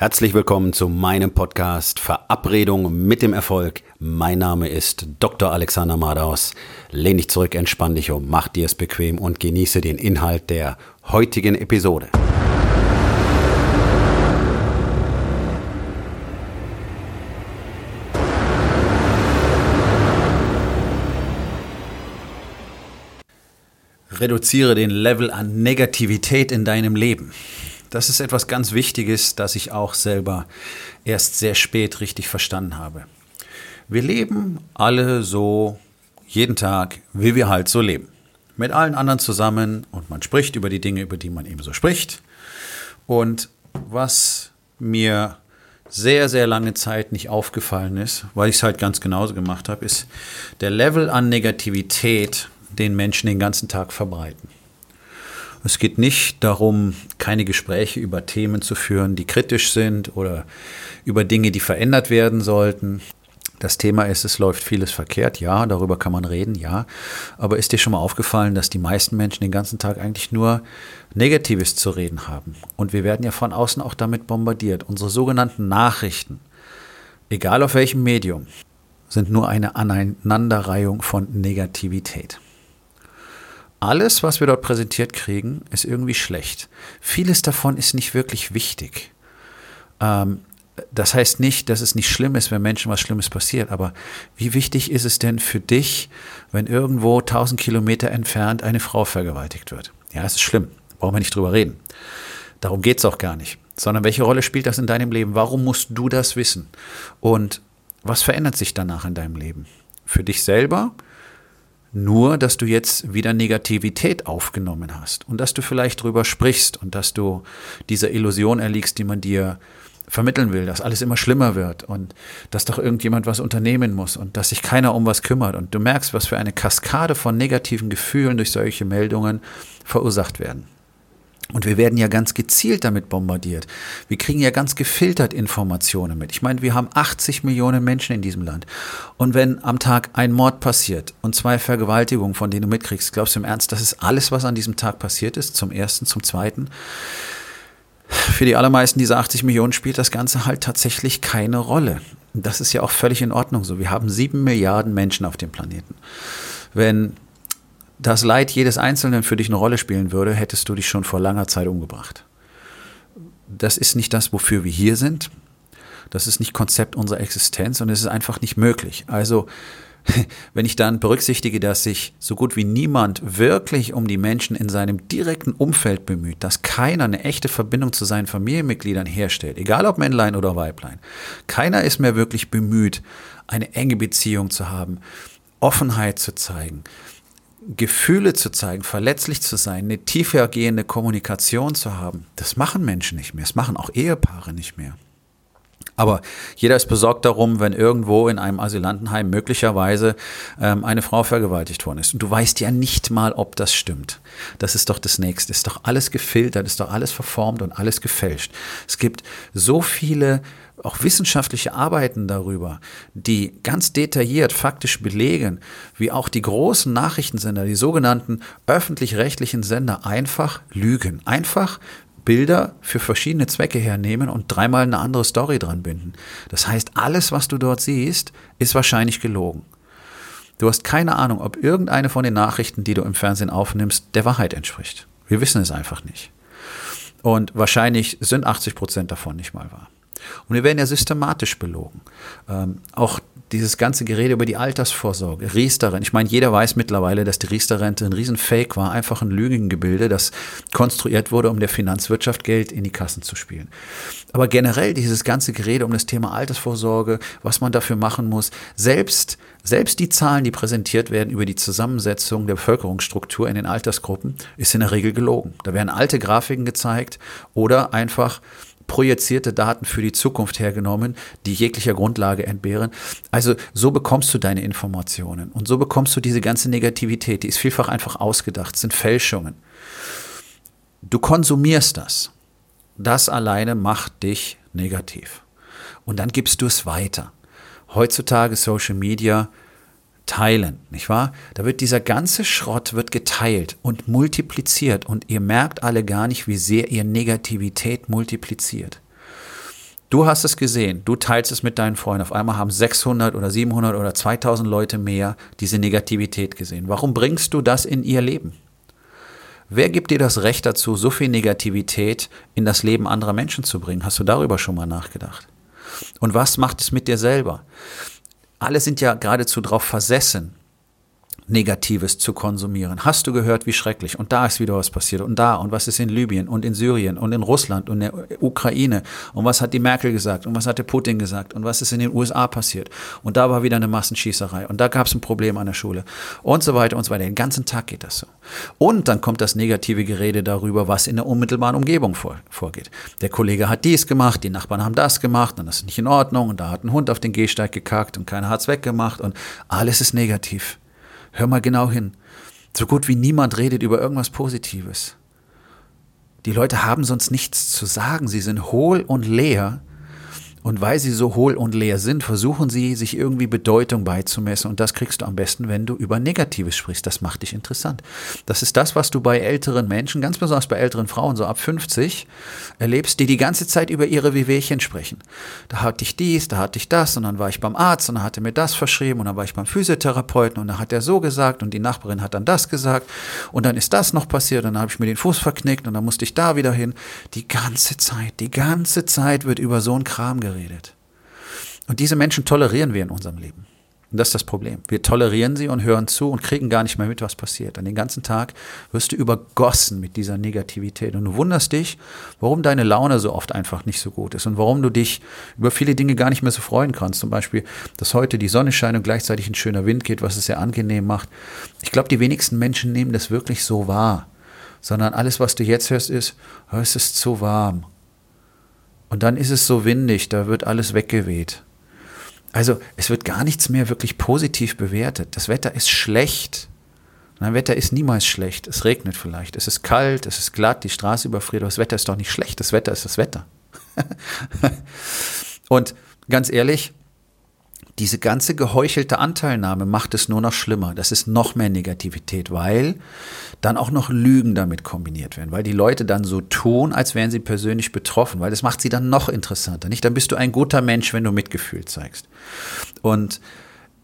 Herzlich willkommen zu meinem Podcast Verabredung mit dem Erfolg. Mein Name ist Dr. Alexander Madaus. Lehn dich zurück, entspann dich um, mach dir es bequem und genieße den Inhalt der heutigen Episode. Reduziere den Level an Negativität in deinem Leben. Das ist etwas ganz Wichtiges, das ich auch selber erst sehr spät richtig verstanden habe. Wir leben alle so jeden Tag, wie wir halt so leben. Mit allen anderen zusammen und man spricht über die Dinge, über die man eben so spricht. Und was mir sehr, sehr lange Zeit nicht aufgefallen ist, weil ich es halt ganz genauso gemacht habe, ist der Level an Negativität, den Menschen den ganzen Tag verbreiten. Es geht nicht darum, keine Gespräche über Themen zu führen, die kritisch sind oder über Dinge, die verändert werden sollten. Das Thema ist, es läuft vieles verkehrt, ja, darüber kann man reden, ja. Aber ist dir schon mal aufgefallen, dass die meisten Menschen den ganzen Tag eigentlich nur Negatives zu reden haben? Und wir werden ja von außen auch damit bombardiert. Unsere sogenannten Nachrichten, egal auf welchem Medium, sind nur eine Aneinanderreihung von Negativität. Alles, was wir dort präsentiert kriegen, ist irgendwie schlecht. Vieles davon ist nicht wirklich wichtig. Ähm, das heißt nicht, dass es nicht schlimm ist, wenn Menschen was Schlimmes passiert, aber wie wichtig ist es denn für dich, wenn irgendwo 1000 Kilometer entfernt eine Frau vergewaltigt wird? Ja, es ist schlimm, brauchen wir nicht drüber reden. Darum geht es auch gar nicht. Sondern welche Rolle spielt das in deinem Leben? Warum musst du das wissen? Und was verändert sich danach in deinem Leben? Für dich selber, nur, dass du jetzt wieder Negativität aufgenommen hast und dass du vielleicht drüber sprichst und dass du dieser Illusion erliegst, die man dir vermitteln will, dass alles immer schlimmer wird und dass doch irgendjemand was unternehmen muss und dass sich keiner um was kümmert. Und du merkst, was für eine Kaskade von negativen Gefühlen durch solche Meldungen verursacht werden. Und wir werden ja ganz gezielt damit bombardiert. Wir kriegen ja ganz gefiltert Informationen mit. Ich meine, wir haben 80 Millionen Menschen in diesem Land. Und wenn am Tag ein Mord passiert und zwei Vergewaltigungen, von denen du mitkriegst, glaubst du im Ernst, das ist alles, was an diesem Tag passiert ist? Zum ersten, zum zweiten? Für die allermeisten dieser 80 Millionen spielt das Ganze halt tatsächlich keine Rolle. Das ist ja auch völlig in Ordnung so. Wir haben sieben Milliarden Menschen auf dem Planeten. Wenn das Leid jedes Einzelnen für dich eine Rolle spielen würde, hättest du dich schon vor langer Zeit umgebracht. Das ist nicht das, wofür wir hier sind. Das ist nicht Konzept unserer Existenz und es ist einfach nicht möglich. Also, wenn ich dann berücksichtige, dass sich so gut wie niemand wirklich um die Menschen in seinem direkten Umfeld bemüht, dass keiner eine echte Verbindung zu seinen Familienmitgliedern herstellt, egal ob Männlein oder Weiblein, keiner ist mehr wirklich bemüht, eine enge Beziehung zu haben, Offenheit zu zeigen, Gefühle zu zeigen, verletzlich zu sein, eine tiefergehende Kommunikation zu haben, das machen Menschen nicht mehr. Das machen auch Ehepaare nicht mehr. Aber jeder ist besorgt darum, wenn irgendwo in einem Asylantenheim möglicherweise ähm, eine Frau vergewaltigt worden ist. Und du weißt ja nicht mal, ob das stimmt. Das ist doch das Nächste. Ist doch alles gefiltert, ist doch alles verformt und alles gefälscht. Es gibt so viele auch wissenschaftliche Arbeiten darüber, die ganz detailliert faktisch belegen, wie auch die großen Nachrichtensender, die sogenannten öffentlich-rechtlichen Sender einfach lügen. Einfach Bilder für verschiedene Zwecke hernehmen und dreimal eine andere Story dran binden. Das heißt, alles, was du dort siehst, ist wahrscheinlich gelogen. Du hast keine Ahnung, ob irgendeine von den Nachrichten, die du im Fernsehen aufnimmst, der Wahrheit entspricht. Wir wissen es einfach nicht. Und wahrscheinlich sind 80 Prozent davon nicht mal wahr. Und wir werden ja systematisch belogen. Ähm, auch dieses ganze Gerede über die Altersvorsorge, Riester-Rente. Ich meine, jeder weiß mittlerweile, dass die Riester-Rente ein Riesenfake war, einfach ein Lügengebilde, das konstruiert wurde, um der Finanzwirtschaft Geld in die Kassen zu spielen. Aber generell dieses ganze Gerede um das Thema Altersvorsorge, was man dafür machen muss, selbst, selbst die Zahlen, die präsentiert werden über die Zusammensetzung der Bevölkerungsstruktur in den Altersgruppen, ist in der Regel gelogen. Da werden alte Grafiken gezeigt oder einfach projizierte Daten für die Zukunft hergenommen, die jeglicher Grundlage entbehren. Also so bekommst du deine Informationen und so bekommst du diese ganze Negativität, die ist vielfach einfach ausgedacht, sind Fälschungen. Du konsumierst das. Das alleine macht dich negativ. Und dann gibst du es weiter. Heutzutage Social Media teilen, nicht wahr? Da wird dieser ganze Schrott wird geteilt und multipliziert und ihr merkt alle gar nicht, wie sehr ihr Negativität multipliziert. Du hast es gesehen, du teilst es mit deinen Freunden. Auf einmal haben 600 oder 700 oder 2000 Leute mehr diese Negativität gesehen. Warum bringst du das in ihr Leben? Wer gibt dir das Recht dazu, so viel Negativität in das Leben anderer Menschen zu bringen? Hast du darüber schon mal nachgedacht? Und was macht es mit dir selber? Alle sind ja geradezu darauf versessen, Negatives zu konsumieren. Hast du gehört, wie schrecklich? Und da ist wieder was passiert. Und da. Und was ist in Libyen und in Syrien und in Russland und in der Ukraine? Und was hat die Merkel gesagt? Und was hat der Putin gesagt? Und was ist in den USA passiert? Und da war wieder eine Massenschießerei. Und da gab es ein Problem an der Schule. Und so weiter und so weiter. Den ganzen Tag geht das so. Und dann kommt das negative Gerede darüber, was in der unmittelbaren Umgebung vor, vorgeht. Der Kollege hat dies gemacht, die Nachbarn haben das gemacht und das ist nicht in Ordnung. Und da hat ein Hund auf den Gehsteig gekackt und keiner hat es weggemacht. Und alles ist negativ. Hör mal genau hin. So gut wie niemand redet über irgendwas Positives. Die Leute haben sonst nichts zu sagen. Sie sind hohl und leer und weil sie so hohl und leer sind, versuchen sie, sich irgendwie Bedeutung beizumessen. Und das kriegst du am besten, wenn du über Negatives sprichst. Das macht dich interessant. Das ist das, was du bei älteren Menschen, ganz besonders bei älteren Frauen, so ab 50, erlebst, die die ganze Zeit über ihre Wehwehchen sprechen. Da hatte ich dies, da hatte ich das, und dann war ich beim Arzt, und dann hat er mir das verschrieben, und dann war ich beim Physiotherapeuten, und dann hat er so gesagt, und die Nachbarin hat dann das gesagt, und dann ist das noch passiert, und dann habe ich mir den Fuß verknickt, und dann musste ich da wieder hin. Die ganze Zeit, die ganze Zeit wird über so einen Kram geredet geredet. Und diese Menschen tolerieren wir in unserem Leben. Und das ist das Problem. Wir tolerieren sie und hören zu und kriegen gar nicht mehr mit, was passiert. Und den ganzen Tag wirst du übergossen mit dieser Negativität. Und du wunderst dich, warum deine Laune so oft einfach nicht so gut ist und warum du dich über viele Dinge gar nicht mehr so freuen kannst. Zum Beispiel, dass heute die Sonne scheint und gleichzeitig ein schöner Wind geht, was es sehr angenehm macht. Ich glaube, die wenigsten Menschen nehmen das wirklich so wahr. Sondern alles, was du jetzt hörst, ist, oh, es ist zu warm. Und dann ist es so windig, da wird alles weggeweht. Also es wird gar nichts mehr wirklich positiv bewertet. Das Wetter ist schlecht. Nein, Wetter ist niemals schlecht. Es regnet vielleicht. Es ist kalt, es ist glatt, die Straße überfriert, aber das Wetter ist doch nicht schlecht. Das Wetter ist das Wetter. Und ganz ehrlich, diese ganze geheuchelte Anteilnahme macht es nur noch schlimmer. Das ist noch mehr Negativität, weil dann auch noch Lügen damit kombiniert werden, weil die Leute dann so tun, als wären sie persönlich betroffen, weil das macht sie dann noch interessanter. Nicht, dann bist du ein guter Mensch, wenn du Mitgefühl zeigst. Und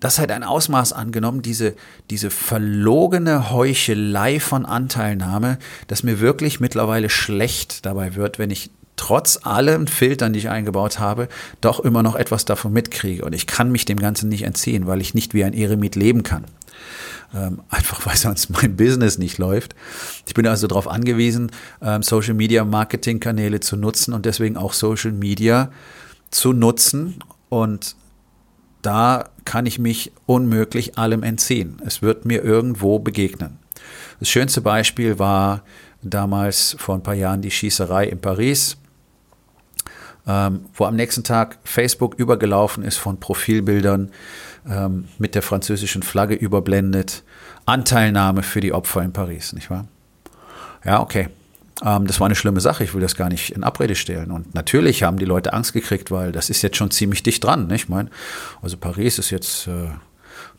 das hat ein Ausmaß angenommen, diese, diese verlogene Heuchelei von Anteilnahme, dass mir wirklich mittlerweile schlecht dabei wird, wenn ich trotz allen Filtern, die ich eingebaut habe, doch immer noch etwas davon mitkriege. Und ich kann mich dem Ganzen nicht entziehen, weil ich nicht wie ein Eremit leben kann. Ähm, einfach weil sonst mein Business nicht läuft. Ich bin also darauf angewiesen, ähm, Social Media Marketing Kanäle zu nutzen und deswegen auch Social Media zu nutzen. Und da kann ich mich unmöglich allem entziehen. Es wird mir irgendwo begegnen. Das schönste Beispiel war damals vor ein paar Jahren die Schießerei in Paris ähm, wo am nächsten Tag Facebook übergelaufen ist von Profilbildern ähm, mit der französischen Flagge überblendet. Anteilnahme für die Opfer in Paris, nicht wahr? Ja, okay. Ähm, das war eine schlimme Sache, ich will das gar nicht in Abrede stellen. Und natürlich haben die Leute Angst gekriegt, weil das ist jetzt schon ziemlich dicht dran, nicht? Ich meine, also Paris ist jetzt äh,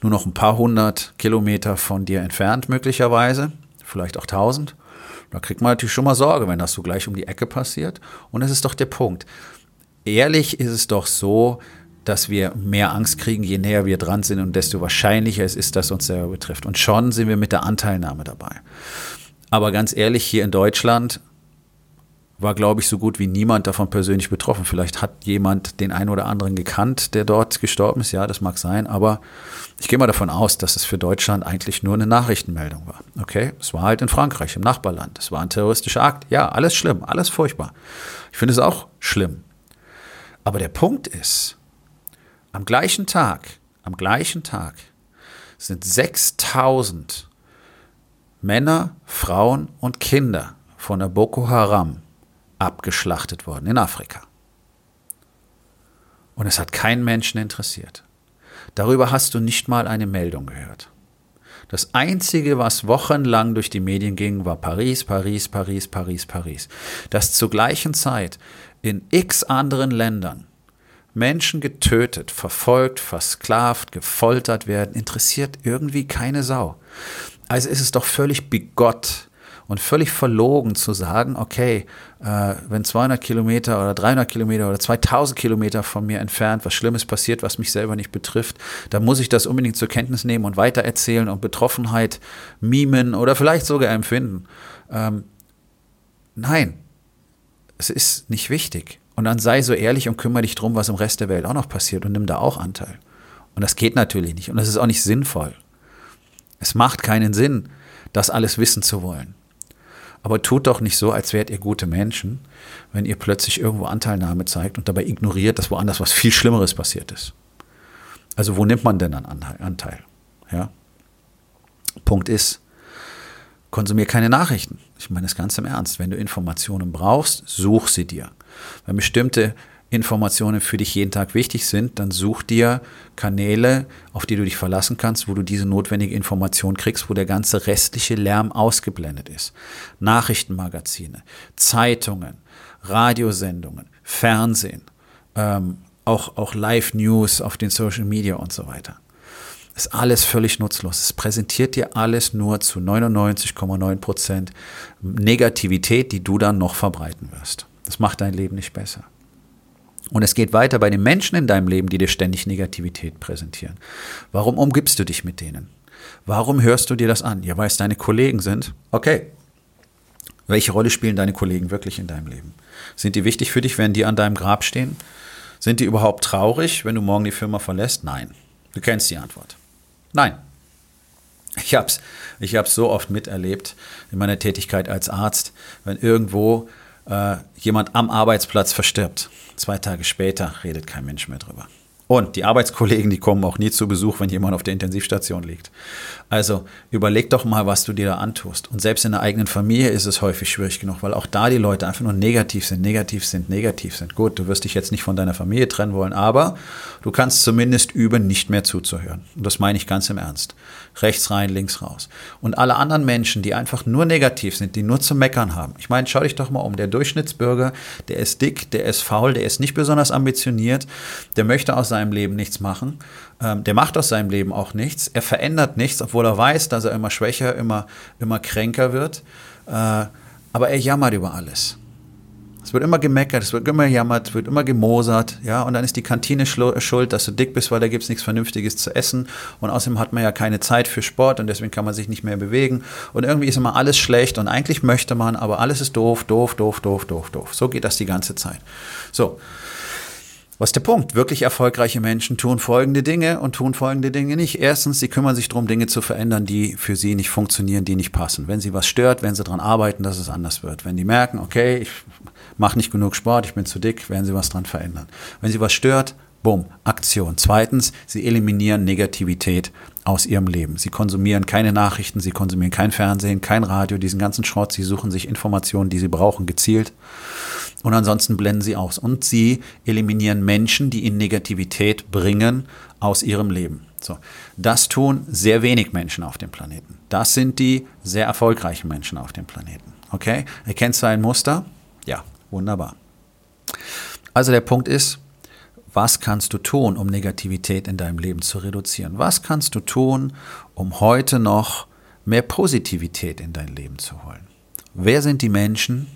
nur noch ein paar hundert Kilometer von dir entfernt, möglicherweise, vielleicht auch tausend. Da kriegt man natürlich schon mal Sorge, wenn das so gleich um die Ecke passiert. Und das ist doch der Punkt ehrlich ist es doch so, dass wir mehr Angst kriegen, je näher wir dran sind und desto wahrscheinlicher es ist, dass uns selber betrifft. Und schon sind wir mit der Anteilnahme dabei. Aber ganz ehrlich, hier in Deutschland war, glaube ich, so gut wie niemand davon persönlich betroffen. Vielleicht hat jemand den einen oder anderen gekannt, der dort gestorben ist. Ja, das mag sein. Aber ich gehe mal davon aus, dass es für Deutschland eigentlich nur eine Nachrichtenmeldung war. Okay, es war halt in Frankreich, im Nachbarland. Es war ein terroristischer Akt. Ja, alles schlimm, alles furchtbar. Ich finde es auch schlimm. Aber der Punkt ist, am gleichen Tag, am gleichen Tag sind 6000 Männer, Frauen und Kinder von der Boko Haram abgeschlachtet worden in Afrika. Und es hat keinen Menschen interessiert. Darüber hast du nicht mal eine Meldung gehört. Das Einzige, was wochenlang durch die Medien ging, war Paris, Paris, Paris, Paris, Paris. Dass zur gleichen Zeit in x anderen Ländern Menschen getötet, verfolgt, versklavt, gefoltert werden, interessiert irgendwie keine Sau. Also ist es doch völlig bigott und völlig verlogen zu sagen, okay, äh, wenn 200 Kilometer oder 300 Kilometer oder 2000 Kilometer von mir entfernt was Schlimmes passiert, was mich selber nicht betrifft, dann muss ich das unbedingt zur Kenntnis nehmen und weitererzählen und Betroffenheit mimen oder vielleicht sogar empfinden. Ähm, nein, es ist nicht wichtig. Und dann sei so ehrlich und kümmere dich drum, was im Rest der Welt auch noch passiert und nimm da auch Anteil. Und das geht natürlich nicht und das ist auch nicht sinnvoll. Es macht keinen Sinn, das alles wissen zu wollen. Aber tut doch nicht so, als wärt ihr gute Menschen, wenn ihr plötzlich irgendwo Anteilnahme zeigt und dabei ignoriert, dass woanders was viel Schlimmeres passiert ist. Also wo nimmt man denn dann Anteil? Ja? Punkt ist, konsumier keine Nachrichten. Ich meine das ganz im Ernst. Wenn du Informationen brauchst, such sie dir. Wenn bestimmte Informationen für dich jeden Tag wichtig sind, dann such dir Kanäle, auf die du dich verlassen kannst, wo du diese notwendige Information kriegst, wo der ganze restliche Lärm ausgeblendet ist. Nachrichtenmagazine, Zeitungen, Radiosendungen, Fernsehen, ähm, auch, auch Live-News auf den Social Media und so weiter. Ist alles völlig nutzlos. Es präsentiert dir alles nur zu 99,9 Prozent Negativität, die du dann noch verbreiten wirst. Das macht dein Leben nicht besser. Und es geht weiter bei den Menschen in deinem Leben, die dir ständig Negativität präsentieren. Warum umgibst du dich mit denen? Warum hörst du dir das an? Ja, weil es deine Kollegen sind. Okay. Welche Rolle spielen deine Kollegen wirklich in deinem Leben? Sind die wichtig für dich, wenn die an deinem Grab stehen? Sind die überhaupt traurig, wenn du morgen die Firma verlässt? Nein. Du kennst die Antwort. Nein. Ich habe es ich hab's so oft miterlebt in meiner Tätigkeit als Arzt, wenn irgendwo äh, jemand am Arbeitsplatz verstirbt. Zwei Tage später redet kein Mensch mehr drüber. Und die Arbeitskollegen, die kommen auch nie zu Besuch, wenn jemand auf der Intensivstation liegt. Also überleg doch mal, was du dir da antust. Und selbst in der eigenen Familie ist es häufig schwierig genug, weil auch da die Leute einfach nur negativ sind, negativ sind, negativ sind. Gut, du wirst dich jetzt nicht von deiner Familie trennen wollen, aber du kannst zumindest üben, nicht mehr zuzuhören. Und das meine ich ganz im Ernst. Rechts rein, links raus. Und alle anderen Menschen, die einfach nur negativ sind, die nur zu meckern haben. Ich meine, schau dich doch mal um. Der Durchschnittsbürger, der ist dick, der ist faul, der ist nicht besonders ambitioniert, der möchte aus seinem Leben nichts machen. Ähm, der macht aus seinem Leben auch nichts. Er verändert nichts, obwohl er weiß, dass er immer schwächer, immer, immer kränker wird. Äh, aber er jammert über alles. Es wird immer gemeckert, es wird immer jammert, es wird immer gemosert, ja, und dann ist die Kantine schuld, dass du dick bist, weil da gibt es nichts Vernünftiges zu essen und außerdem hat man ja keine Zeit für Sport und deswegen kann man sich nicht mehr bewegen und irgendwie ist immer alles schlecht und eigentlich möchte man, aber alles ist doof, doof, doof, doof, doof, doof. So geht das die ganze Zeit. So. Was ist der Punkt? Wirklich erfolgreiche Menschen tun folgende Dinge und tun folgende Dinge nicht. Erstens, sie kümmern sich darum, Dinge zu verändern, die für sie nicht funktionieren, die nicht passen. Wenn sie was stört, werden sie daran arbeiten, dass es anders wird. Wenn die merken, okay, ich mache nicht genug Sport, ich bin zu dick, werden sie was dran verändern. Wenn sie was stört, bumm, Aktion. Zweitens, sie eliminieren Negativität aus ihrem Leben. Sie konsumieren keine Nachrichten, sie konsumieren kein Fernsehen, kein Radio, diesen ganzen Schrott. Sie suchen sich Informationen, die sie brauchen, gezielt. Und ansonsten blenden sie aus. Und sie eliminieren Menschen, die ihnen Negativität bringen, aus ihrem Leben. So. Das tun sehr wenig Menschen auf dem Planeten. Das sind die sehr erfolgreichen Menschen auf dem Planeten. Okay? Erkennst du ein Muster? Ja, wunderbar. Also der Punkt ist, was kannst du tun, um Negativität in deinem Leben zu reduzieren? Was kannst du tun, um heute noch mehr Positivität in dein Leben zu holen? Wer sind die Menschen,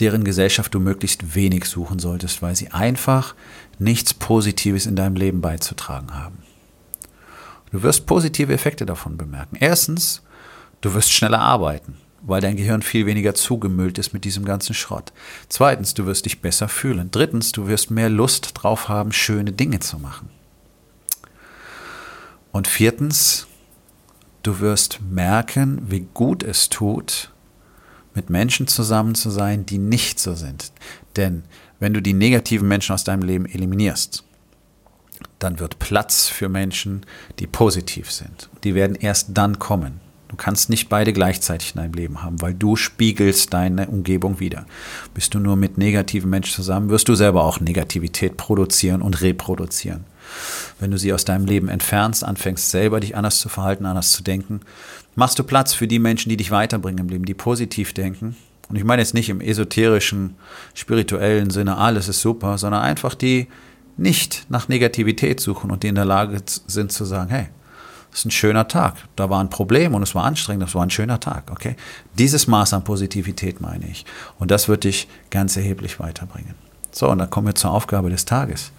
deren Gesellschaft du möglichst wenig suchen solltest, weil sie einfach nichts Positives in deinem Leben beizutragen haben? Du wirst positive Effekte davon bemerken. Erstens, du wirst schneller arbeiten weil dein Gehirn viel weniger zugemüllt ist mit diesem ganzen Schrott. Zweitens, du wirst dich besser fühlen. Drittens, du wirst mehr Lust drauf haben, schöne Dinge zu machen. Und viertens, du wirst merken, wie gut es tut, mit Menschen zusammen zu sein, die nicht so sind. Denn wenn du die negativen Menschen aus deinem Leben eliminierst, dann wird Platz für Menschen, die positiv sind. Die werden erst dann kommen. Du kannst nicht beide gleichzeitig in deinem Leben haben, weil du spiegelst deine Umgebung wieder. Bist du nur mit negativen Menschen zusammen, wirst du selber auch Negativität produzieren und reproduzieren. Wenn du sie aus deinem Leben entfernst, anfängst selber dich anders zu verhalten, anders zu denken, machst du Platz für die Menschen, die dich weiterbringen im Leben, die positiv denken. Und ich meine jetzt nicht im esoterischen, spirituellen Sinne, alles ist super, sondern einfach die nicht nach Negativität suchen und die in der Lage sind zu sagen, hey, Das ist ein schöner Tag. Da war ein Problem und es war anstrengend, das war ein schöner Tag, okay? Dieses Maß an Positivität meine ich. Und das wird dich ganz erheblich weiterbringen. So, und dann kommen wir zur Aufgabe des Tages.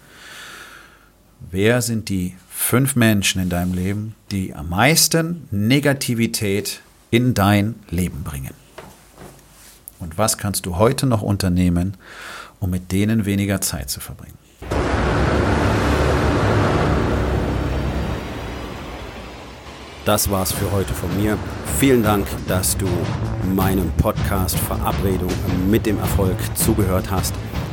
Wer sind die fünf Menschen in deinem Leben, die am meisten Negativität in dein Leben bringen? Und was kannst du heute noch unternehmen, um mit denen weniger Zeit zu verbringen? Das war's für heute von mir. Vielen Dank, dass du meinem Podcast Verabredung mit dem Erfolg zugehört hast.